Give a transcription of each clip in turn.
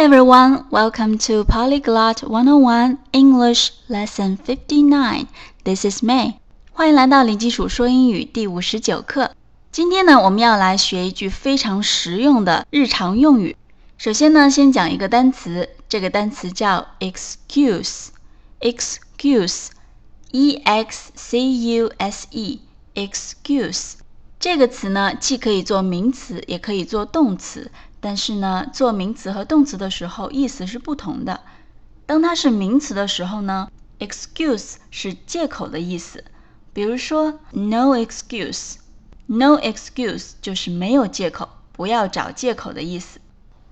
Hi everyone, welcome to Polyglot 101 English Lesson 59. This is May. 欢迎来到零基础说英语第五十九课。今天呢，我们要来学一句非常实用的日常用语。首先呢，先讲一个单词，这个单词叫 excuse。excuse，e x c u s e，excuse。这个词呢，既可以做名词，也可以做动词。 但是呢，做名词和动词的时候意思是不同的。当它是名词的时候呢，excuse 是借口的意思。比如说，no excuse，no excuse 就是没有借口，不要找借口的意思。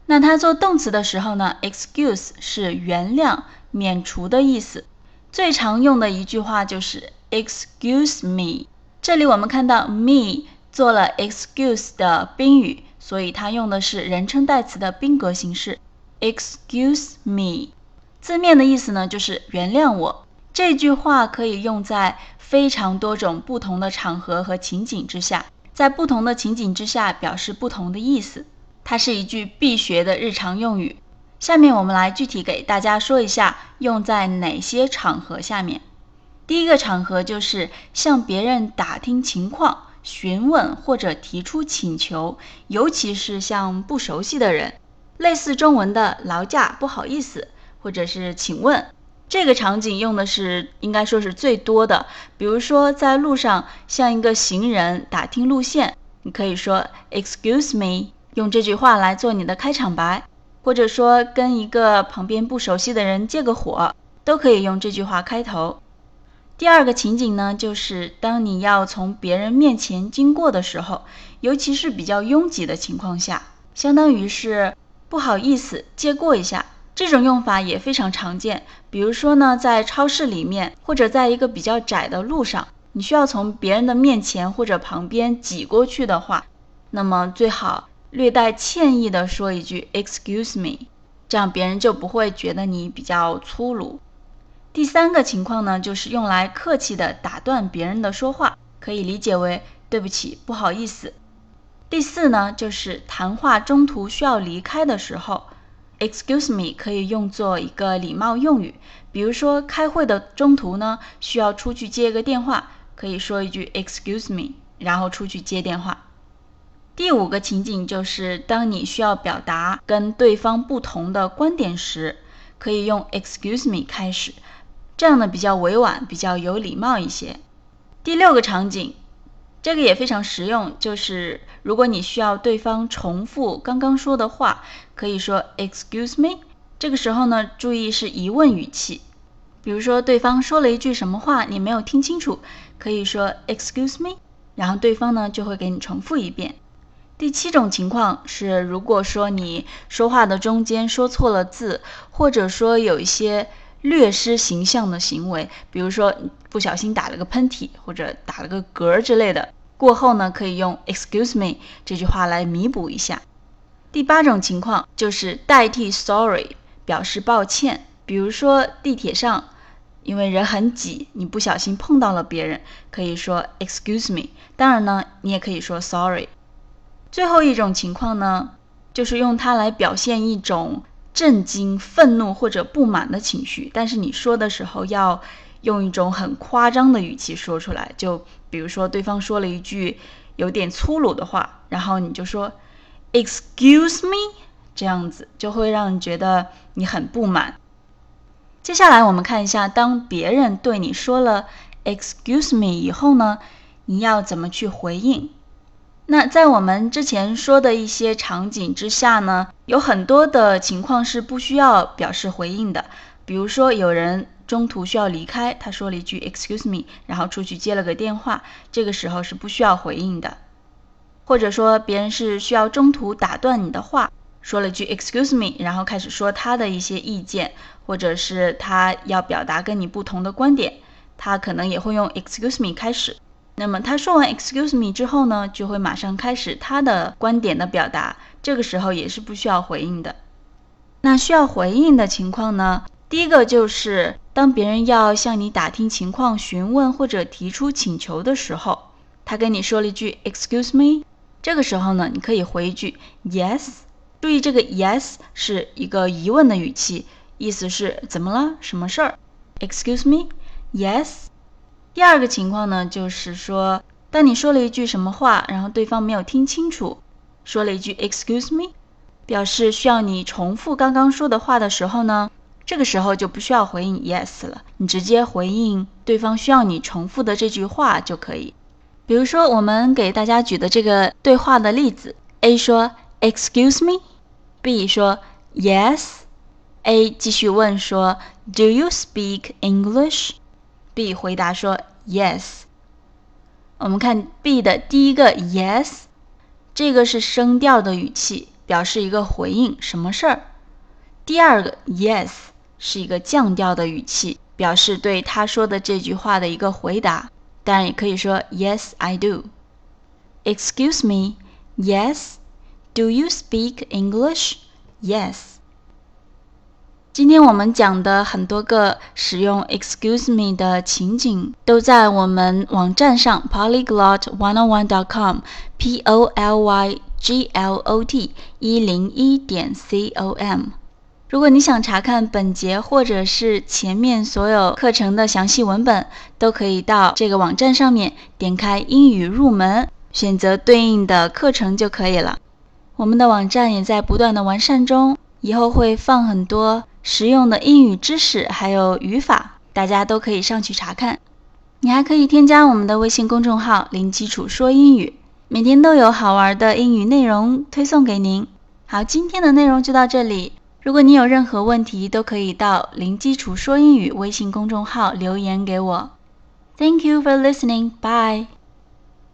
那它做动词的时候呢，excuse 是原谅、免除的意思。最常用的一句话就是 excuse me。这里我们看到 me 做了 excuse 的宾语。所以它用的是人称代词的宾格形式，excuse me。字面的意思呢，就是原谅我。这句话可以用在非常多种不同的场合和情景之下，在不同的情景之下表示不同的意思。它是一句必学的日常用语。下面我们来具体给大家说一下用在哪些场合下面。第一个场合就是向别人打听情况。询问或者提出请求，尤其是向不熟悉的人，类似中文的“劳驾”“不好意思”或者是“请问”，这个场景用的是应该说是最多的。比如说在路上向一个行人打听路线，你可以说 “Excuse me”，用这句话来做你的开场白；或者说跟一个旁边不熟悉的人借个火，都可以用这句话开头。第二个情景呢，就是当你要从别人面前经过的时候，尤其是比较拥挤的情况下，相当于是不好意思借过一下。这种用法也非常常见。比如说呢，在超市里面，或者在一个比较窄的路上，你需要从别人的面前或者旁边挤过去的话，那么最好略带歉意的说一句 “Excuse me”，这样别人就不会觉得你比较粗鲁。第三个情况呢，就是用来客气的打断别人的说话，可以理解为对不起、不好意思。第四呢，就是谈话中途需要离开的时候，excuse me 可以用作一个礼貌用语。比如说开会的中途呢，需要出去接个电话，可以说一句 excuse me，然后出去接电话。第五个情景就是当你需要表达跟对方不同的观点时，可以用 excuse me 开始。这样呢比较委婉，比较有礼貌一些。第六个场景，这个也非常实用，就是如果你需要对方重复刚刚说的话，可以说 Excuse me。这个时候呢，注意是疑问语气。比如说对方说了一句什么话，你没有听清楚，可以说 Excuse me，然后对方呢就会给你重复一遍。第七种情况是，如果说你说话的中间说错了字，或者说有一些。略失形象的行为，比如说不小心打了个喷嚏或者打了个嗝之类的，过后呢可以用 excuse me 这句话来弥补一下。第八种情况就是代替 sorry 表示抱歉，比如说地铁上因为人很挤，你不小心碰到了别人，可以说 excuse me。当然呢，你也可以说 sorry。最后一种情况呢，就是用它来表现一种。震惊、愤怒或者不满的情绪，但是你说的时候要用一种很夸张的语气说出来。就比如说，对方说了一句有点粗鲁的话，然后你就说 “Excuse me”，这样子就会让人觉得你很不满。接下来我们看一下，当别人对你说了 “Excuse me” 以后呢，你要怎么去回应？那在我们之前说的一些场景之下呢，有很多的情况是不需要表示回应的。比如说，有人中途需要离开，他说了一句 “excuse me”，然后出去接了个电话，这个时候是不需要回应的。或者说，别人是需要中途打断你的话，说了句 “excuse me”，然后开始说他的一些意见，或者是他要表达跟你不同的观点，他可能也会用 “excuse me” 开始。那么他说完 “excuse me” 之后呢，就会马上开始他的观点的表达，这个时候也是不需要回应的。那需要回应的情况呢，第一个就是当别人要向你打听情况、询问或者提出请求的时候，他跟你说了一句 “excuse me”，这个时候呢，你可以回一句 “yes”，注意这个 yes 是一个疑问的语气，意思是怎么了？什么事儿？Excuse me, Yes." 第二个情况呢，就是说，当你说了一句什么话，然后对方没有听清楚，说了一句 Excuse me，表示需要你重复刚刚说的话的时候呢，这个时候就不需要回应 yes 了，你直接回应对方需要你重复的这句话就可以。比如说，我们给大家举的这个对话的例子，A 说 Excuse me，B 说 Yes，A 继续问说 Do you speak English？B 回答说 Yes。我们看 B 的第一个 Yes，这个是声调的语气，表示一个回应，什么事儿？第二个 Yes 是一个降调的语气，表示对他说的这句话的一个回答。当然也可以说 Yes, I do. Excuse me. Yes. Do you speak English? Yes. 今天我们讲的很多个使用 Excuse me 的情景，都在我们网站上 polyglot101.com p o l y g l o t 一零一点 c o m。如果你想查看本节或者是前面所有课程的详细文本，都可以到这个网站上面点开英语入门，选择对应的课程就可以了。我们的网站也在不断的完善中，以后会放很多实用的英语知识，还有语法，大家都可以上去查看。你还可以添加我们的微信公众号“零基础说英语”，每天都有好玩的英语内容推送给您。好，今天的内容就到这里。如果你有任何问题，都可以到零基础说英语微信公众号留言给我。Thank you for listening. Bye.